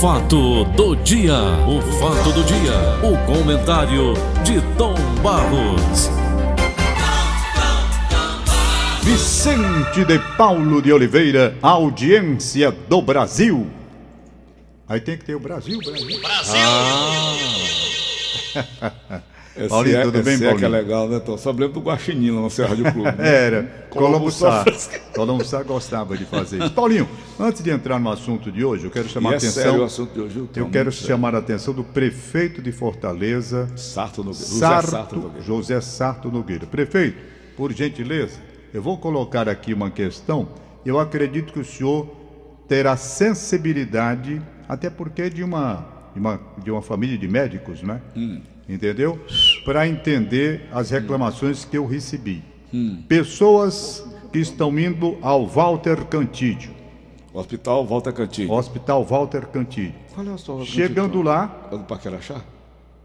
Fato do dia, o fato do dia, o comentário de Tom Barros. Vicente de Paulo de Oliveira, audiência do Brasil. Aí tem que ter o Brasil, Brasil. Esse Paulinho, é, tudo bem, esse é que é Paulinho? legal, né, Tom? Só lembro do Guaxinim lá no Serra de Clube. né? Era, Colombo Sá. Colombo Sá gostava de fazer isso. Paulinho, antes de entrar no assunto de hoje, eu quero chamar E a é sério o assunto de hoje, Tom? Eu quero sério. chamar a atenção do prefeito de Fortaleza, Sarto Nogueira. José Sarto, Sarto Nogueira. José Sarto Nogueira. Prefeito, por gentileza, eu vou colocar aqui uma questão. Eu acredito que o senhor terá sensibilidade, até porque é de uma, de uma, de uma família de médicos, né? Hum. Entendeu? Para entender as reclamações que eu recebi. Hum. Pessoas que estão indo ao Walter Cantídio, Hospital Volta Cantinho. Hospital Walter Cantídio. Qual é o seu Chegando lá, É do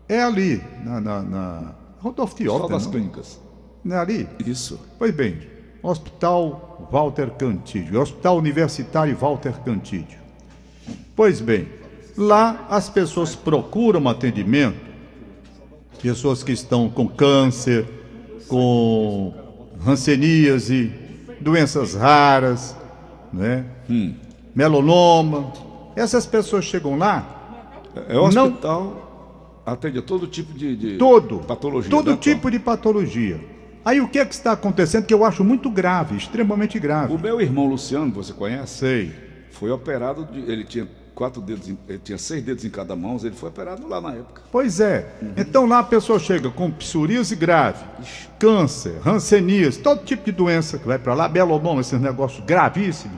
é ali, na, na, na Rodolfo Hospital Fiota, das não? Clínicas. Não é ali? Isso. Pois bem, Hospital Walter Cantídio, Hospital Universitário Walter Cantídio. Pois bem, lá as pessoas procuram atendimento, pessoas que estão com câncer, com hanseníase, doenças raras, né? Melanoma. Essas pessoas chegam lá, É o Não- hospital atende a todo tipo de, de todo, patologia. todo né, tipo de patologia. Aí o que é que está acontecendo que eu acho muito grave, extremamente grave. O meu irmão Luciano, você conhece? Sei. Foi operado, de, ele tinha quatro dedos, ele tinha seis dedos em cada mão, ele foi operado lá na época. Pois é. Então lá a pessoa chega com psoríase grave, câncer, hanseníase, todo tipo de doença que vai para lá, melanoma, esses negócios gravíssimos.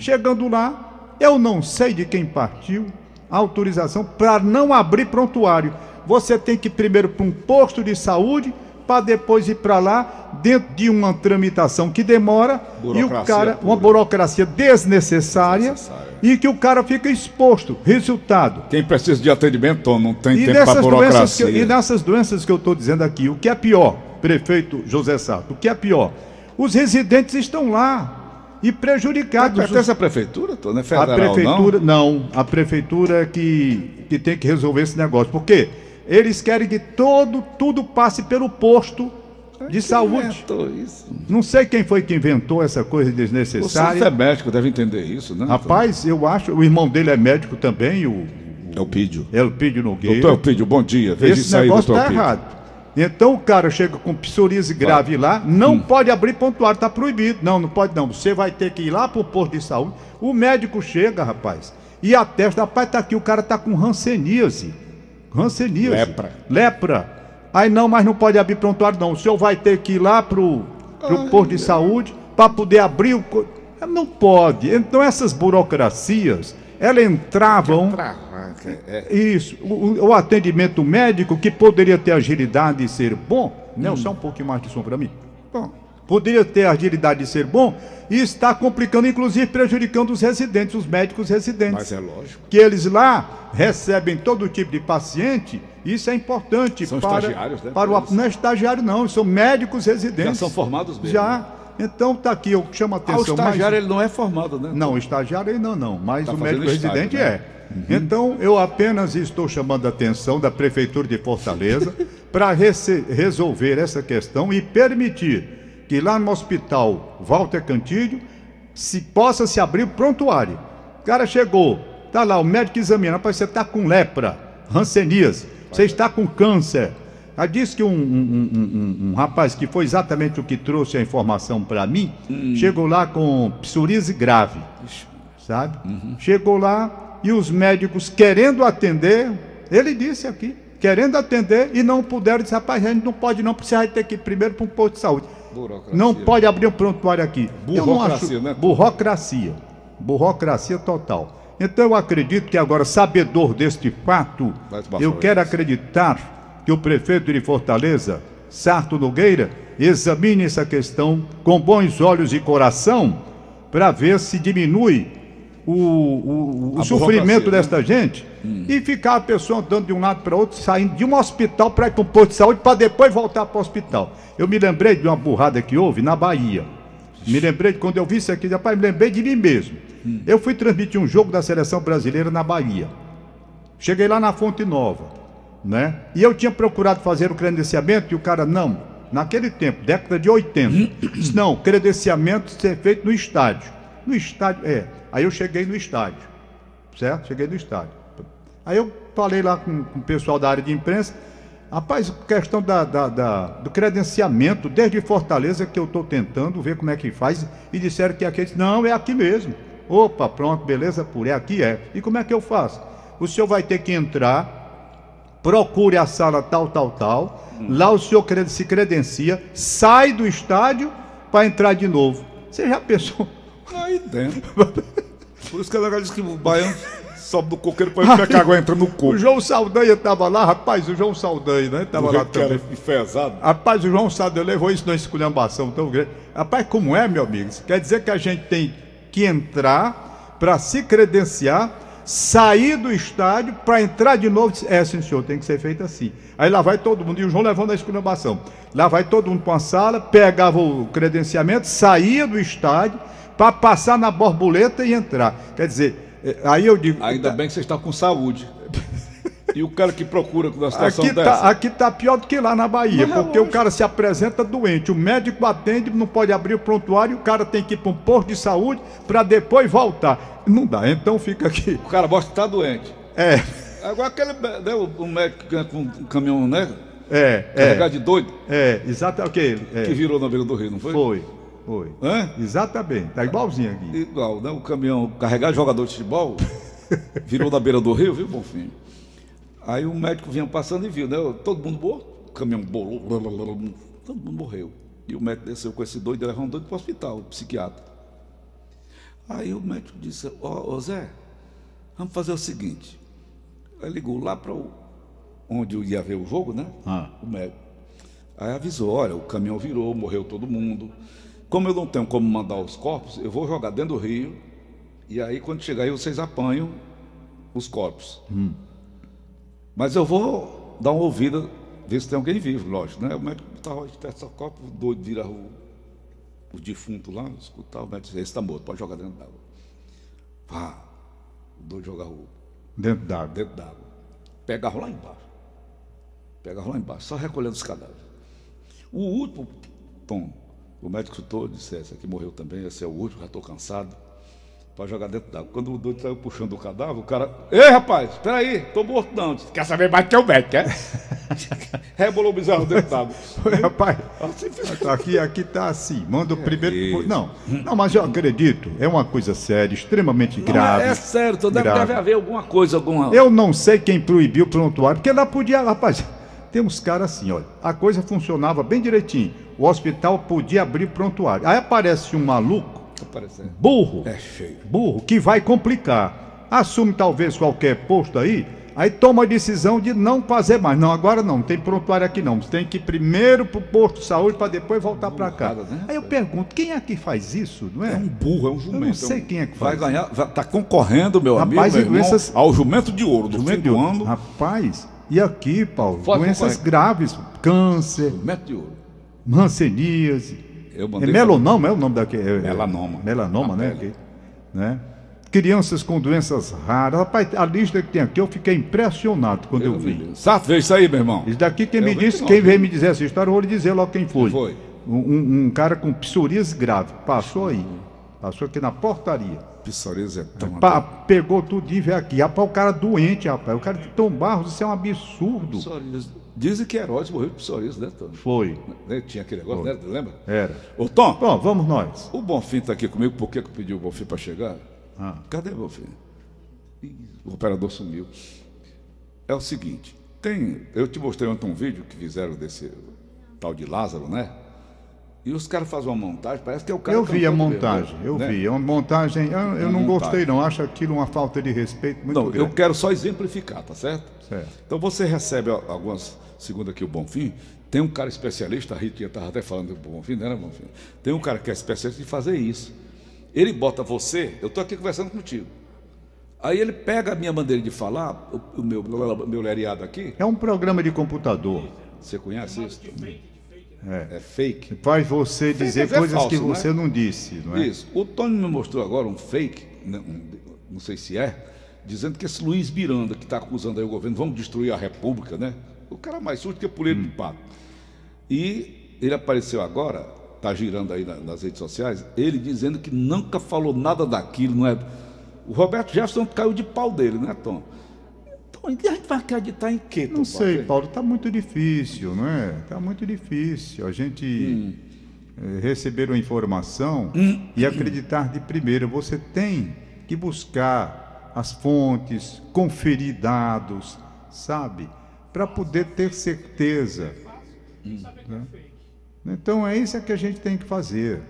Chegando lá, eu não sei de quem partiu a autorização para não abrir prontuário. Você tem que ir primeiro para um posto de saúde para depois ir para lá dentro de uma tramitação que demora e o cara pura. uma burocracia desnecessária, Desnecessária. E que o cara fica exposto. Resultado, Quem precisa de atendimento, Tom, não tem e tempo para burocracia. que, e nessas doenças que eu estou dizendo aqui, o que é pior, prefeito José Sato, o que é pior? Os residentes estão lá e prejudicados. Pertence à prefeitura, Tom, não é a federal, prefeitura, não. a prefeitura é que, que tem que resolver esse negócio. Por quê? Eles querem que todo, tudo passe pelo posto não? De Quem saúde. isso? Não sei quem foi que inventou essa coisa Você é desnecessária. médico, deve entender isso, né? Rapaz, eu acho, o irmão dele é médico também, o Tom? Elpídio. Elpidio Nogueira. Doutor Elpídio, bom dia. Veja Esse negócio está Elpídio. errado. Então o cara chega com psoríase grave lá, não Hum. pode abrir pontuário, está proibido. Não, não pode não. Você vai ter que ir lá pro posto de saúde. O médico chega, rapaz, e atesta, rapaz, tá aqui, o cara tá com hanseníase. Hanseníase. Lepra. Lepra. Aí não, mas não pode abrir prontuário não. O senhor vai ter que ir lá pro, pro posto de saúde para poder abrir o... co- Não pode. Então essas burocracias, elas entravam... É, Isso, o, o- atendimento médico que poderia ter agilidade e ser bom, Nelson, só um pouquinho mais de som para mim. Bom, poderia ter agilidade e ser bom e está complicando, inclusive prejudicando os residentes, os médicos residentes. mas é lógico. Que eles lá recebem todo tipo de paciente, isso é importante São para, estagiários, né, para o, não é estagiário não, são médicos residentes. Já são formados mesmo. Já. Então tá aqui, eu chamo a Ah, o atenção estagiário ele não é formado, né? não, o estagiário ainda não, mas Tá o médico estágio, residente né? é. Então, eu apenas estou chamando a atenção da Prefeitura de Fortaleza para resolver essa questão e permitir que lá no hospital Walter Cantídio se possa se abrir o prontuário. O cara chegou, tá lá, o médico examina, rapaz, você está com lepra, hanseníase, você está com câncer. Aí disse que um, um- um- um- rapaz que foi exatamente o que trouxe a informação para mim, chegou lá com psoríase grave sabe? Chegou lá e os médicos querendo atender, ele disse aqui, querendo atender e não puderam, disse, rapaz, a gente não pode não, porque você vai ter que ir primeiro para um posto de saúde. Burocracia. Não pode abrir um prontuário aqui. Burocracia, acho- né? Burocracia. Burocracia total. Então eu acredito que agora, sabedor deste fato, eu quero acreditar que o prefeito de Fortaleza, Sarto Nogueira, examine essa questão com bons olhos e coração para ver se diminui o, o- o sofrimento né? desta gente e ficar a pessoa andando de um lado para outro, saindo de um hospital para ir para um posto de saúde para depois voltar para o hospital. Eu me lembrei de uma burrada que houve na Bahia. Me lembrei de quando eu vi isso aqui, rapaz, me lembrei de mim mesmo. Eu fui transmitir um jogo da seleção brasileira na Bahia. Cheguei lá na Fonte Nova, né? E eu tinha procurado fazer o credenciamento e o cara, não, naquele tempo, década de 80, disse, não, credenciamento ser feito no estádio. No estádio, é. Aí eu cheguei no estádio, certo? Cheguei no estádio. Aí eu falei lá com, com o pessoal da área de imprensa, rapaz, questão da, da, da, do credenciamento, desde Fortaleza que eu estou tentando ver como é que faz, e disseram que aqui, não, é aqui mesmo. Opa, pronto, beleza, por é aqui é. E como é que eu faço? O senhor vai ter que entrar, procure a sala tal, tal, tal, lá o senhor se credencia, sai do estádio para entrar de novo. Você já pensou? Aí dentro. Por isso que a legal diz que o baiano sobe do coqueiro para ver que a água entra no O coco. João Saldanha estava lá, rapaz, o João Saldanha, né? Estava lá também. enfesado. Rapaz, o João Saldanha levou isso numa esculhambação tão grande. Rapaz, como é, meu amigo? Quer dizer que a gente tem que entrar para se credenciar, sair do estádio para entrar de novo. É, sim, senhor, tem que ser feito assim. Aí lá vai todo mundo, e o João levando a esculhambação. Lá vai todo mundo para uma sala, pegava o credenciamento, saía do estádio para passar na borboleta e entrar. Quer dizer, aí eu digo. Ainda bem que você está com saúde. E o cara que procura com uma situação Aqui dessa. tá, aqui tá pior do que lá na Bahia, Mas é porque o cara se apresenta doente, o médico atende, não pode abrir o prontuário, o cara tem que ir para um posto de saúde para depois voltar. Não dá, então fica aqui. O cara mostra que está doente. É, Agora aquele né, o, o médico que com um caminhão, né? é, Carregado é, de doido, é, exatamente, ok, que é, virou na beira do rio, não foi? foi, foi, Hã? exatamente, tá igualzinho aqui. Igual, né? O caminhão carregado de jogador de futebol virou na beira do rio, viu, Bonfim? Aí o médico vinha passando e viu, né? Todo mundo morto, o caminhão bolou, todo mundo morreu. E o médico desceu com esse doido e levou um doido para o hospital, o psiquiatra. Aí o médico disse, ó ô Zé, vamos fazer o seguinte. Aí ligou lá para onde ia ver o jogo, né? Ah. O médico. Aí avisou, olha, o caminhão virou, morreu todo mundo. Como eu não tenho como mandar os corpos, eu vou jogar dentro do rio. E aí, quando chegar aí, vocês apanham os corpos. Mas eu vou dar uma ouvida, ver se tem alguém vivo, lógico, né? O médico estava esse copo, o doido vira o, o defunto lá, escutar, o médico diz, esse está morto, pode jogar dentro d'água. Vá, o doido joga o Dentro d'água. dentro d'água. Pegava lá embaixo. Pegava lá embaixo, só recolhendo os cadáveres. O último, Tom, o médico escutou, disse, esse aqui morreu também, esse é o último, já estou cansado. Para jogar dentro d'água. Quando o doido saiu puxando o cadáver, o cara. Ei, rapaz, espera aí, tô morto não. Disse, Quer saber mais que o médico, é? Rebolou o bizarro dentro d'água. Rapaz, Assim fez. aqui, aqui tá assim, manda o primeiro... isso. Não, não, mas eu acredito, é uma coisa séria, extremamente Não, grave. é sério, então deve, deve haver alguma coisa, alguma. Eu não sei quem proibiu o prontuário, porque lá podia, rapaz, tem uns caras assim, olha, a coisa funcionava bem direitinho. O hospital podia abrir prontuário. Aí aparece um maluco, Aparecendo. burro, É burro, que vai complicar. Assume talvez qualquer posto aí, aí toma a decisão de não fazer mais. Não, agora não, não tem prontuário aqui não. Você tem que ir primeiro pro posto de saúde para depois voltar para cá. Né? Aí eu pergunto, quem é que faz isso, não É é? um burro, é um jumento. Eu não sei quem é que Vai faz. ganhar, vai, tá concorrendo, meu Rapaz, amigo, meu irmão, doenças- ao jumento de ouro do fim do ano. Rapaz, e aqui, Paulo, Pode doenças graves, câncer, Jumento de ouro. Hanseníase, Eu é melanoma, é o nome daquele? é- é- Melanoma. Melanoma, né? que- né? Crianças com doenças raras. Rapaz, a lista que tem aqui, eu fiquei impressionado quando eu vi. Sato, vê isso aí, meu irmão. Isso daqui, quem Eu me disse, quem veio me dizer essa história, eu vou lhe dizer logo quem foi. Quem foi? Um, um- um cara com psoríase grave. Passou aí. Passou aqui na portaria. Psoríase é tão... Pa- pegou tudo e veio aqui. Rapaz, o cara doente, rapaz. O cara de Tom Barros, isso é um absurdo. Psoríase. Dizem que Herodes morreu de psoríase, né, Tom? Foi. Né, Tinha aquele negócio, né? Lembra? Era. Ô, Tom, Bom, vamos nós. o Bonfim tá aqui comigo, por que que pediu o Bonfim para chegar? Ah. Cadê o Bonfim? Ih, O operador sumiu. É o seguinte, tem... Eu te mostrei ontem um vídeo que fizeram desse tal de Lázaro, né? E os caras fazem uma montagem, parece que é o cara Eu vi a montagem, mesmo, eu né? vi. É uma montagem. Eu, eu não montagem. gostei, não. Acho aquilo uma falta de respeito muito Não, eu grande. quero só exemplificar, tá certo? Certo. Então você recebe algumas, segundo aqui o Bonfim, tem um cara especialista, a Ritinha estava até falando do Bonfim, não era Bonfim? Tem um cara que é especialista em fazer isso. Ele bota você, eu estou aqui conversando contigo. Aí ele pega a minha maneira de falar, o, o meu, meu lereado aqui, É um programa de computador. você conhece isso? É. É fake. Faz você dizer é coisas falso, que é? você não disse, não é? Isso. O Tony me mostrou agora um fake, né, não sei se é, dizendo que esse Luiz Miranda, que está acusando aí o governo, vamos destruir a República, né? O cara mais sujo que pulei de pato. E ele apareceu agora, está girando aí na- nas redes sociais, ele dizendo que nunca falou nada daquilo, não é? O Roberto Jefferson caiu de pau dele, né, Tom? Então, a gente vai acreditar em quê? Não sei? Paulo, está muito difícil, não é? Está muito difícil a gente eh, receber uma informação e acreditar de primeira. Você tem que buscar as fontes, conferir dados, sabe? Para poder ter certeza. né? Então é isso que a gente tem que fazer.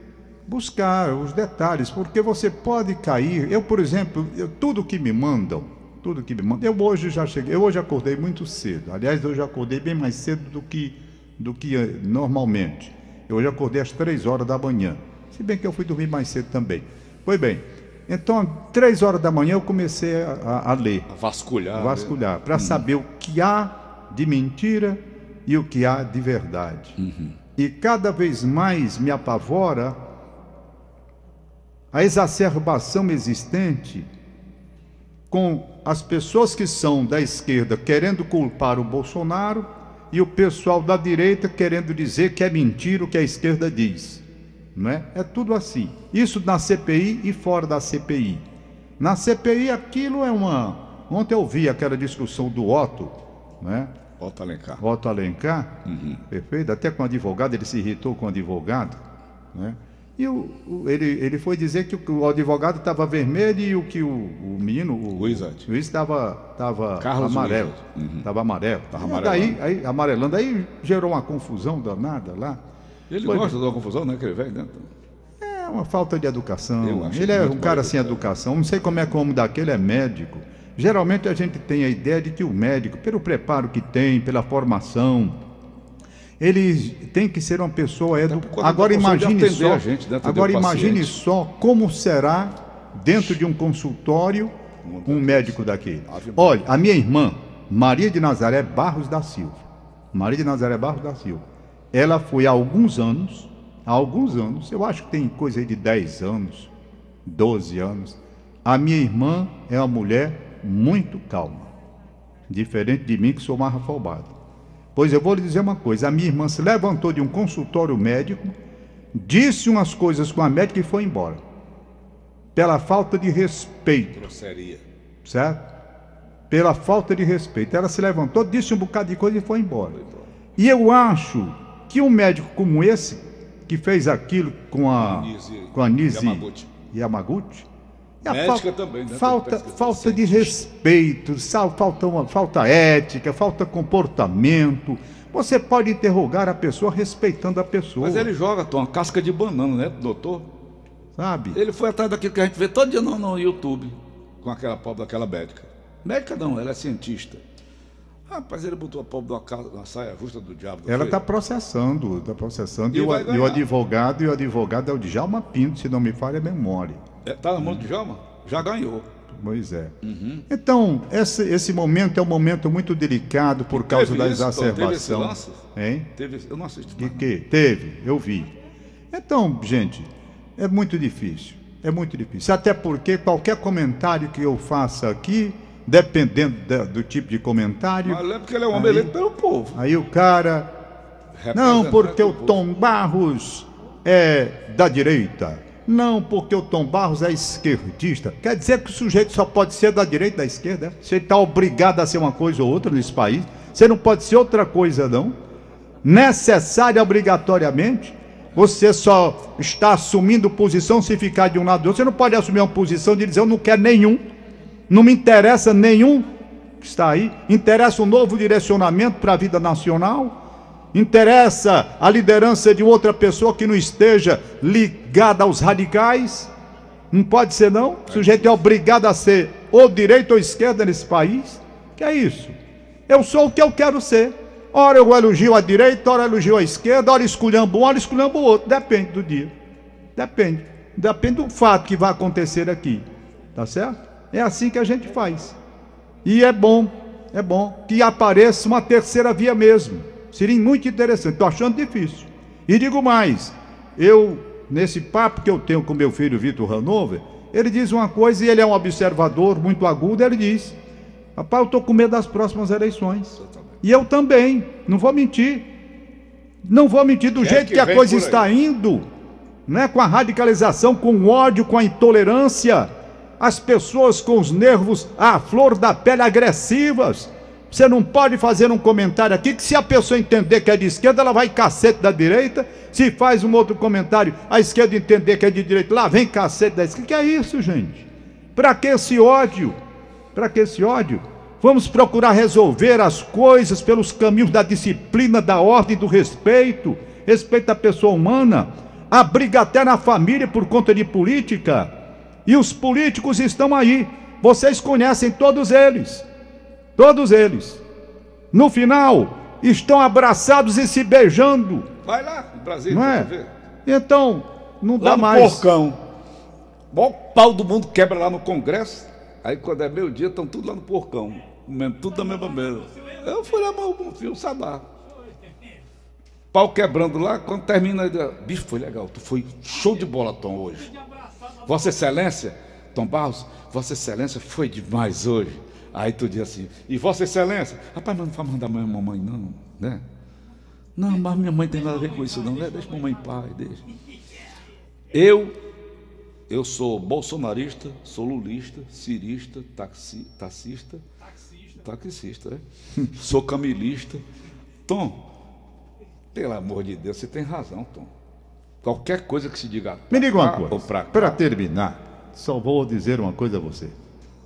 Buscar os detalhes, porque você pode cair. Eu, por exemplo, eu- tudo que me mandam, tudo que me mandam. Eu hoje já cheguei, eu hoje acordei muito cedo. Aliás, eu já acordei bem mais cedo do que, do que eh, normalmente. Eu hoje acordei às três horas da manhã. Se bem que eu fui dormir mais cedo também. Pois bem, então, três horas da manhã eu comecei a, a- ler A vasculhar. né? vasculhar, para saber o que há de mentira e o que há de verdade. E cada vez mais me apavora a exacerbação existente com as pessoas que são da esquerda querendo culpar o Bolsonaro e o pessoal da direita querendo dizer que é mentira o que a esquerda diz. Não é? é tudo assim. Isso na CPI e fora da CPI. Na CPI aquilo é uma. Ontem eu vi aquela discussão do Otto, né? Otto Alencar. Otto Alencar, perfeito, até com o advogado, ele se irritou com o advogado, né? E o, o- ele, ele foi dizer que o, o advogado estava vermelho e o que o, o menino, o Luiz estava estava Carlos amarelo, Luiz. Uhum. estava amarelo. Tava amarelando. Daí, aí, amarelando, aí gerou uma confusão danada lá. Ele Foi- gosta de uma confusão, né? Aquele velho, né? É uma falta de educação. Ele é um cara sem educação. Não sei como é que o homem daquele é médico. Geralmente a gente tem a ideia de que o médico, pelo preparo que tem, pela formação, ele tem que ser uma pessoa educada. Agora imagine só. gente, agora imagine só como será dentro de um consultório um médico daquele. Olha, a minha irmã, Maria de Nazaré Barros da Silva. Maria de Nazaré Barros da Silva. Ela foi há alguns anos, há alguns anos, eu acho que tem coisa aí de 10 anos, 12 anos. A minha irmã é uma mulher muito calma, diferente de mim que sou mais afobado. Pois eu vou lhe dizer uma coisa: a minha irmã se levantou de um consultório médico, disse umas coisas com a médica e foi embora. Pela falta de respeito Grosseria. certo? Pela falta de respeito. Ela se levantou, disse um bocado de coisa e foi embora. E eu acho que um médico como esse, que fez aquilo com a, Nise com a Nise Yamaguchi. Yamaguchi, Médica fal- também, né? Falta, falta de respeito, falta, uma, falta ética, falta comportamento. Você pode interrogar a pessoa respeitando a pessoa, Mas ele joga, Tom, uma casca de banana, né, doutor? sabe? Ele foi atrás daquilo que a gente vê todo dia no, no YouTube, com aquela pobre daquela médica. Médica não, ela é cientista. Rapaz, ele botou a pobre numa saia justa do diabo. Ela está processando, está processando. E E, o, e o advogado, e o advogado é o Djalma Pinto, se não me falha a memória. É, tá na mão do Djalma? Já ganhou. Pois é. Uhum. Então, esse, esse momento é um momento muito delicado por causa teve da isso, Tom? Teve esse exacerbação. lance? Hein? Teve, eu não assisto Que, que? Teve, eu vi. Então, gente, é muito difícil. É muito difícil. Até porque qualquer comentário que eu faça aqui, dependendo da- do tipo de comentário, Mas é porque ele é um homem eleito pelo povo. aí o cara Não, porque o. Tom Barros é da direita. Não, porque o Tom Barros é esquerdista. Quer dizer que o sujeito só pode ser da direita ou da esquerda? é? Você está obrigado a ser uma coisa ou outra nesse país. Você não pode ser outra coisa, não. Necessária obrigatoriamente. Você só está assumindo posição se ficar de um lado do outro. Você não pode assumir uma posição de dizer eu não quero nenhum. Não me interessa nenhum que está aí. Interessa um novo direcionamento para a vida nacional. Interessa a liderança de outra pessoa que não esteja ligada aos radicais. Não pode ser, não. O sujeito é obrigado a ser ou direita ou esquerda nesse país. Que é isso? Eu sou o que eu quero ser. Ora eu elogio a direita, ora eu elogio a esquerda, ora esculhambo um, ora esculhambo o outro. Depende do dia. Depende. Depende do fato que vai acontecer aqui. Tá certo? É assim que a gente faz. E é bom, é bom que apareça uma terceira via mesmo. Seria muito interessante. Estou achando difícil. E digo mais, eu, nesse papo que eu tenho com meu filho Vitor Hanover, ele diz uma coisa e ele é um observador muito agudo, ele diz: Rapaz, eu estou com medo das próximas eleições. E eu também, não vou mentir. Não vou mentir, do Quem é jeito que que a coisa está indo, né, com a radicalização, com o ódio, com a intolerância, as pessoas com os nervos à flor da pele agressivas. Você não pode fazer um comentário aqui que se a pessoa entender que é de esquerda, ela vai cacete da direita. Se faz um outro comentário, a esquerda entender que é de direita, lá vem cacete da esquerda. Que é isso, gente? Para que esse ódio? Para que esse ódio? Vamos procurar resolver as coisas pelos caminhos da disciplina, da ordem, do respeito, respeito à pessoa humana. A briga até na família por conta de política. E os políticos estão aí. Vocês conhecem todos eles. Todos eles. No final, estão abraçados e se beijando. Vai lá, em Brasília, Não é? ver. Então, não Lá dá no mais. porcão. Mó pau do mundo quebra lá no Congresso. Aí quando é meio dia, estão tudo lá no porcão. Comendo tudo da mesma mesa. Eu fui lá, mas vi o sabá. Pau quebrando lá, quando termina, bicho, foi legal. Tu foi show de bola, Tom, hoje. Vossa Excelência, Tom Barros, Vossa Excelência foi demais hoje. Aí tu diz assim, e Vossa Excelência, rapaz, mas não vai mandar minha mamãe, não, né? Não, mas minha mãe tem nada a ver com isso, não, né? Deixa mamãe em paz, deixa. Eu, eu sou bolsonarista, sou lulista, cirista, taxi, taxista, taxista, né? Sou camilista. Tom, pelo amor de Deus, você tem razão, Tom. Qualquer coisa que se diga Me diga uma coisa. Para terminar, só vou dizer uma coisa a você.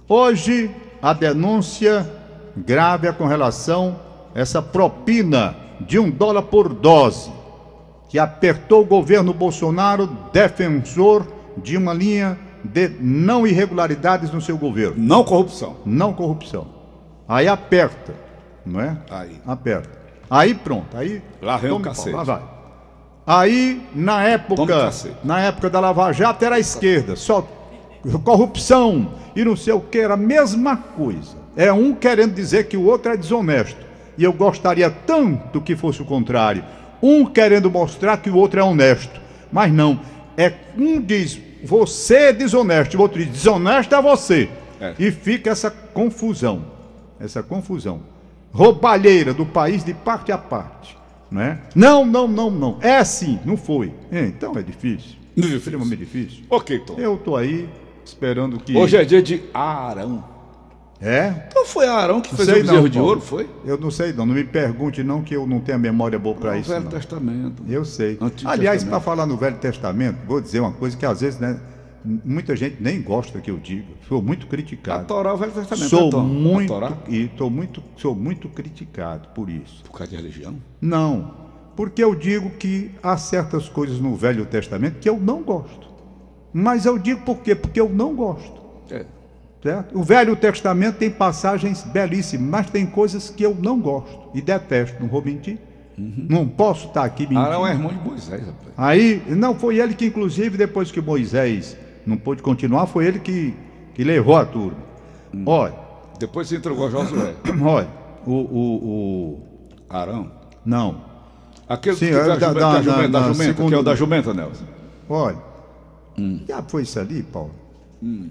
Hoje, a denúncia grave é com relação a essa propina de um dólar por dose, que apertou o governo Bolsonaro, defensor de uma linha de não irregularidades no seu governo, Não corrupção. não corrupção. Aí aperta, não é? Aí. Aperta. Aí pronto, aí. Lá vem o cacete. Lá vai. Aí, na época, na época da Lava Jato era a esquerda, só corrupção e não sei o que, era a mesma coisa. É um querendo dizer que o outro é desonesto. E eu gostaria tanto que fosse o contrário. Um querendo mostrar que o outro é honesto. Mas não. É um diz, você é desonesto, o outro diz, desonesto é você. É. E fica essa confusão. Essa confusão. Roubalheira do país de parte a parte. Né? Não, não, não, não. É assim, não foi. É, então é difícil. Difícil. Extremamente difícil. Ok, Tom. Eu tô aí esperando que. Hoje é dia de Arão. É? Então foi Arão que Não fez o bezerro não, de ouro, foi? Eu não sei não. Não me pergunte não que eu não tenho a memória boa para isso Velho não. Testamento. Eu sei. Antigo Aliás, para falar no Velho Testamento, vou dizer uma coisa que às vezes, né, muita gente nem gosta que eu diga. Sou muito A criticado. Torá, o Velho Testamento. Sou né, Tom? A muito Torá, e tô muito, sou muito criticado por isso. por causa de religião. Não, porque eu digo que há certas coisas no Velho Testamento que eu não gosto. Mas eu digo por quê? Porque eu não gosto. É. Certo? O Velho Testamento tem passagens belíssimas, mas tem coisas que eu não gosto e detesto, não vou mentir. Não posso estar aqui mentindo. Arão é irmão de Moisés, rapaz. Aí, não, foi ele que, inclusive, depois que Moisés não pôde continuar, foi ele que, que levou a turma. Olha, Depois se entregou a Josué. olha, o, o, o- Arão. Não. Aquele Sim, que é da, da- jumenta, da- jumenta, da- jumenta, segunda- que é o da jumenta, Nelson. Olha, já foi isso ali, Paulo? Um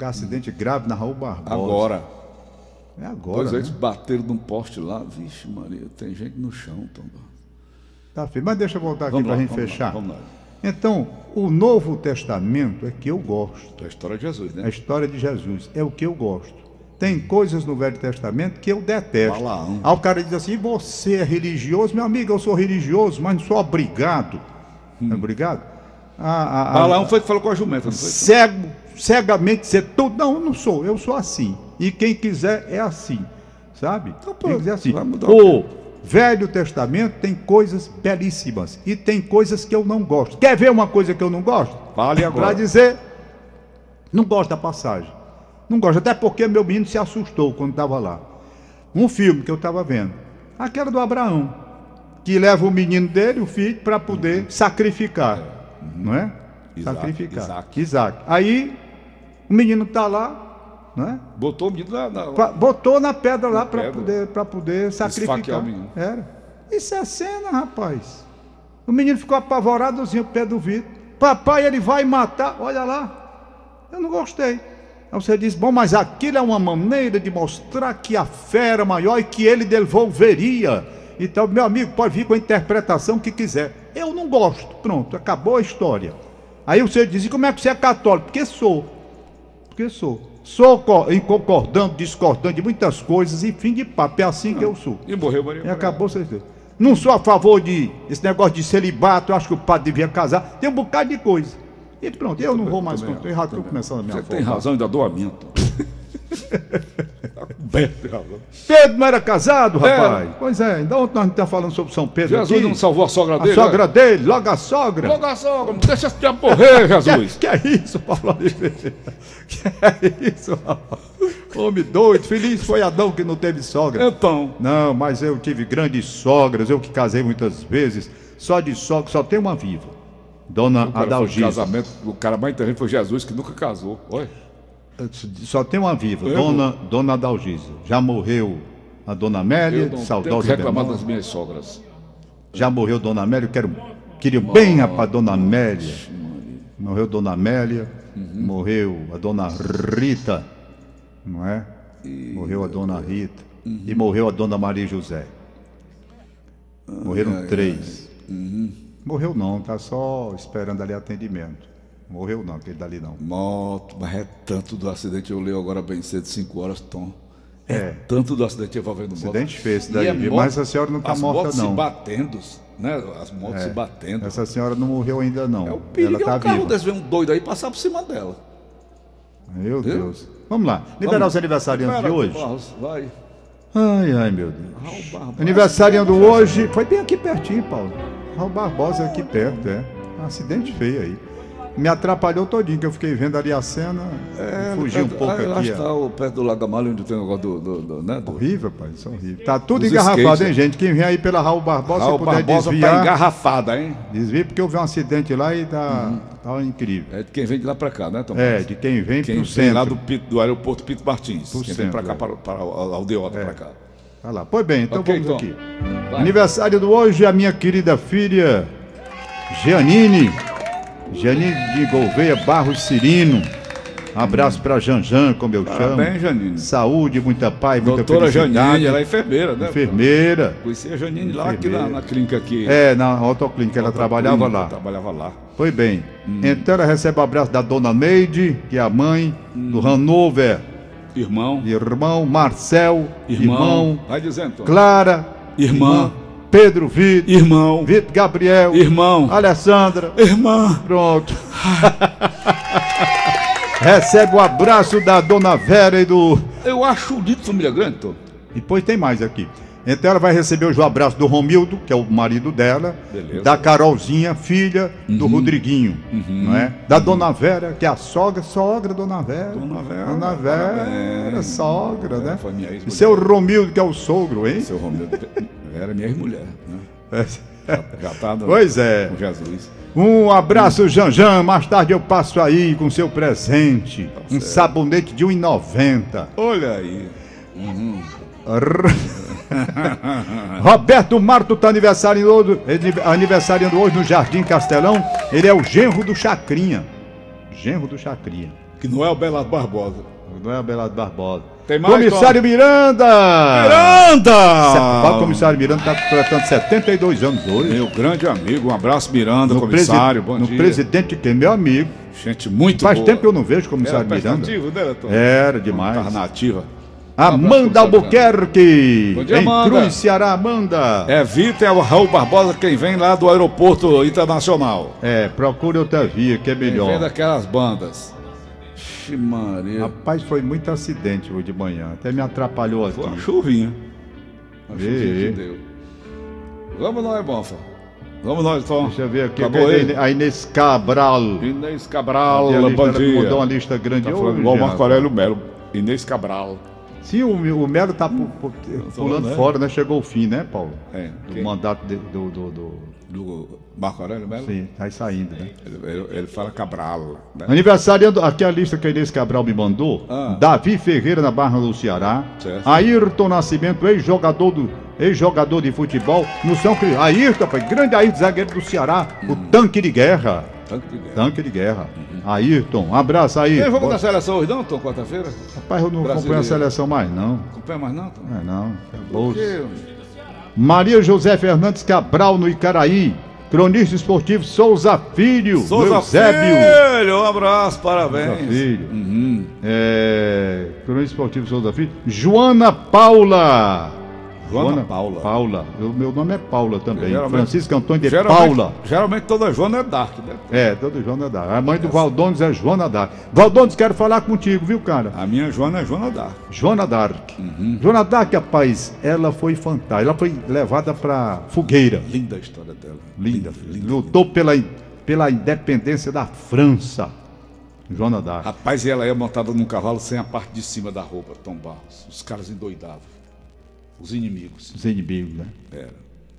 acidente grave na Raul Barbosa. Agora. É agora, Dois né? eles bateram num poste lá. Vixe, Maria, tem gente no chão, Tom. Tá, filho. Mas deixa eu voltar aqui Vamos para lá, a gente vamos lá, fechar. vamos lá. Então, o Novo Testamento é que eu gosto. É a história de Jesus, A né? história de Jesus é o que eu gosto. Tem coisas no Velho Testamento que eu detesto. Balaão. Aí o cara diz assim: você é religioso? Meu amigo, eu sou religioso, mas não sou obrigado. Hum. É obrigado? A, a, a- Balaão foi que falou com a jumenta, não foi? cego, cegamente dizer tudo. Não, eu não sou, eu sou assim. E quem quiser é assim, sabe? Então, quem pronto, quiser é assim. vai mudar O Velho Testamento tem coisas belíssimas e tem coisas que eu não gosto. Quer ver uma coisa que eu não gosto? Fale agora. Para dizer, não gosto da passagem. Não gosto, até porque meu menino se assustou quando estava lá. Um filme que eu estava vendo, aquela do Abraão, que leva o menino dele, o filho, para poder sacrificar, não é? Uhum. Isaac, sacrificar. Isaac. Isaac. Aí o menino está lá, é? Botou o menino lá. na- Pa- Botou na pedra lá para poder, pra poder sacrificar. O menino. Era. Isso é cena, rapaz. O menino ficou apavoradozinho pé do vidro. Papai, ele vai matar. Olha lá. Eu não gostei. Aí você diz, bom, mas aquilo é uma maneira de mostrar que a fera maior e que ele devolveria. Então, meu amigo, pode vir com a interpretação que quiser. Eu não gosto. Pronto, acabou a história. Aí você diz, e como é que você é católico? Porque sou. Porque sou. Sou concordando, discordando de muitas coisas e fim de papo. É assim que eu sou. E morreu Maria E acabou vocês dois. Não sou a favor de esse negócio de celibato, eu acho que o padre devia casar. Tem um bocado de coisa. E pronto, eu não vou mais Errado, estou começando a minha Você tem forma. razão, ainda dou a minha. Pedro não era casado, Era. rapaz? Pois é, ainda ontem nós não estamos falando sobre São Pedro Jesus aqui. não salvou a sogra a dele? sogra né? dele, logo a sogra. Logo a sogra, não deixa esse diabo morrer, Que, Jesus. que é isso, Paulo? Que é isso, rapaz? Homem doido, feliz foi Adão que não teve sogra. Então, Não, mas eu tive grandes sogras, eu que casei muitas vezes, só de sogra, só tem uma viva. Dona o Adalgisa. casamento, o cara mais inteligente foi Jesus, que nunca casou. Olha. Só tem uma viva, Eu Dona, Dona Adalgisa. Já morreu a Dona Amélia, Eu tenho saudosa reclamar das minhas sogras. Já morreu Dona Amélia, quero. Queria bem, rapaz, Dona Amélia. Morreu Dona Amélia, Uhum. morreu a Dona Rita, não é? Morreu a Dona Rita. Uhum. E morreu a Dona Maria José. Morreram três. Uhum. Morreu não, tá só esperando ali atendimento. Morreu não, aquele dali não. Moto, mas é tanto do acidente. Eu leio agora bem cedo, 5 horas, Tom. É, É. tanto do acidente envolvendo moto. Acidente feio esse daí, é Mas a senhora não tá as morta, motos não. se batendo, né? As motos se batendo. Essa senhora não morreu ainda não. É o perigo, Ela tá é um carro viva. desse, um doido aí passar por cima dela. Meu? Deus. Vamos lá. Liberar Vamos. os aniversariantes de hoje. Barros, vai. Ai, ai, meu Deus. Raul. Aniversariando hoje. Foi bem aqui pertinho, Paulo. Raul Barbosa é aqui perto, é. Um acidente feio aí. Me atrapalhou todinho, que eu fiquei vendo ali a cena. É, fugi um pouco eu aqui. Acho é. que tá o- perto do Lago Amalho, onde tem o negócio do. do, do, né, do... Horrível, pai. Isso é horrível. Tá tudo Dos engarrafado, skates, hein, né? gente? Quem vem aí pela Raul Barbosa, Raul se puder Barbosa desviar. tá engarrafada, hein? Desvia porque houve um acidente lá e tá, tá incrível. É de quem vem de lá pra cá, né, Tom? É, de quem vem Quem pro vem centro. lá do, Pito- do aeroporto Pito Martins. Pro quem vem pra centro, cá, é. para, para a aldeota pra cá. Tá lá. Pois bem, então Ok, vamos Tom. aqui. Vai. Aniversário do hoje, a minha querida filha Gianine. Gianine de Gouveia Barros Cirino. Abraço pra Janjan, como eu chamo. Parabéns, Janine. Saúde, muita paz, muita Doutora felicidade. Janine, ela é enfermeira, né? Enfermeira. Conheci a Janine lá aqui na, na clínica aqui. É, na autoclínica, ela trabalhava Clínica, lá. Trabalhava lá. Foi bem. Hum. Então ela recebe o abraço da dona Neide, que é a mãe, do Hanover, Irmão. irmão, Marcel, Irmão. irmão, Vai dizendo. Clara, Irmã. Pedro Vitor, Irmão. Vitor Gabriel, Irmão. Alessandra, Irmã. pronto. Recebe o abraço da dona Vera e do. Eu acho lindo família grande, Tom. Depois tem mais aqui. Então ela vai receber o abraço do Romildo, que é o marido dela, Beleza. da Carolzinha, filha do Rodriguinho, não é? Da dona Vera, que é a sogra, sogra dona Vera. Dona Vera, Dona Vera, parabéns. sogra, É, né? foi minha E seu Romildo, que é o sogro, hein? Seu Romeu. Era minha ex-mulher, né? Tá no, Pois é. com Jesus. Um abraço, Janjan. Mais tarde eu passo aí com seu presente. Um sabonete de 1,90. Olha aí. Roberto Marto está aniversariando hoje, aniversariando hoje no Jardim Castelão. Ele é o genro do Chacrinha. Genro do Chacrinha. Que não é o Belardo Barbosa. Não é Abelardo Barbosa. Tem mais, Comissário Miranda! Miranda! O comissário Miranda está completando 72 anos hoje. Meu grande amigo, um abraço, Miranda, No comissário, bom no dia. presidente que é meu amigo. Gente muito Faz boa. tempo que eu não vejo o Era comissário Miranda. prestativo, né, Tom? Era demais. Tava nativa. Amanda Albuquerque. Bom dia, em Amanda. Cruz, Ceará, Amanda. É Vitor é o Raul Barbosa quem vem lá do aeroporto internacional. É, procure outra via que é Quem vem melhor. daquelas bandas. Maria. Rapaz, foi muito acidente hoje de manhã. Até me atrapalhou aqui. Foi uma chuvinha. Uma chuvinha que deu. Vamos nós, Bonfa. Vamos nós, Tom. Deixa eu ver aqui. Acabou a- ele? A Inês Cabral. Inês Cabral, lista, bom ela dia. Mandou uma lista grande Tá hoje. igual o Marco. Aurélio Melo. Inês Cabral. Sim, o, o Melo tá pu- pulando né? fora, né? Chegou o fim, né, Paulo? É, Do quem? mandato de- do, do, do- Do Marco Aurélio Melo? Sim, tá saindo, né? Ele, ele- fala Cabral. Né? Aniversariando, aqui a lista que a Inês Cabral me mandou. Ah. Davi Ferreira na Barra do Ceará. Certo. Ayrton Nascimento, ex-jogador do ex-jogador de futebol no São Cristóvão. Ayrton, grande Ayrton, zagueiro do Ceará, o Hum. tanque de guerra. Tanque de guerra. Tanque de guerra. Ayrton, um abraço aí. Tem jogo da seleção hoje não, Tom, quarta-feira? Rapaz, eu não acompanho a seleção mais, não. Acompanha mais não, Tom? É não. Quê? Maria José Fernandes Cabral, no Icaraí. Cronista esportivo Souza Filho, Souza Eusébio. Filho, um abraço, parabéns. Souza Filho. Uhum. É, cronista esportivo Souza Filho. Joana Paula. Joana Paula. Paula. O meu nome é Paula também. Geralmente- Francisco Antônio de Geralmente, Paula. geralmente toda Joana é Dark, né? É, todo Joana Dark. A mãe do Valdones é Joana Dark. Valdones, quero falar contigo, viu, cara? A minha Joana é Joana Dark. Joana Dark. Uhum. Joana Dark, rapaz, ela foi fantástica. Ela foi levada pra fogueira. Linda a história dela. Linda. Lutou pela, pela independência da França. Joana Dark. Rapaz, e ela ia montada num cavalo sem a parte de cima da roupa, Tom Barros. Os caras endoidavam. Os inimigos. Os inimigos, né? Era.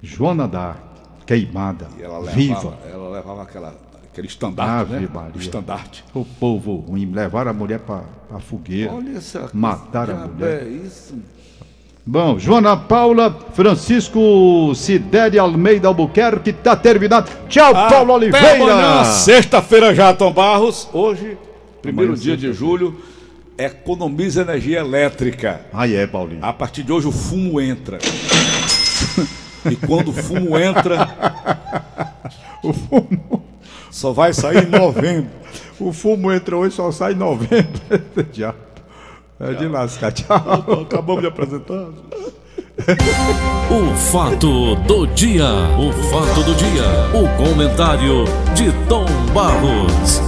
Joana Dark. Queimada. E ela levava, viva. ela levava aquela, aquele estandarte, Ave né? Maria. O estandarte. O povo ruim. Levaram a mulher pra, pra fogueira. Olha essa Mataram a mulher. É isso. Bom, Joana Paula, Francisco Sidere Almeida Albuquerque, tá terminado. Tchau, Paulo Até Oliveira. amanhã, sexta-feira já, Tom Barros. Hoje, primeiro Amanhã, dia de julho, economiza energia elétrica. Aí é, Paulinho. A partir de hoje o fumo entra. e quando o fumo entra, O fumo, só vai sair em novembro. o fumo entra hoje, só sai em novembro. Tchau. É de lascar. Tchau. Acabamos de apresentar. O fato do dia. O fato do dia. O comentário de Tom Barros.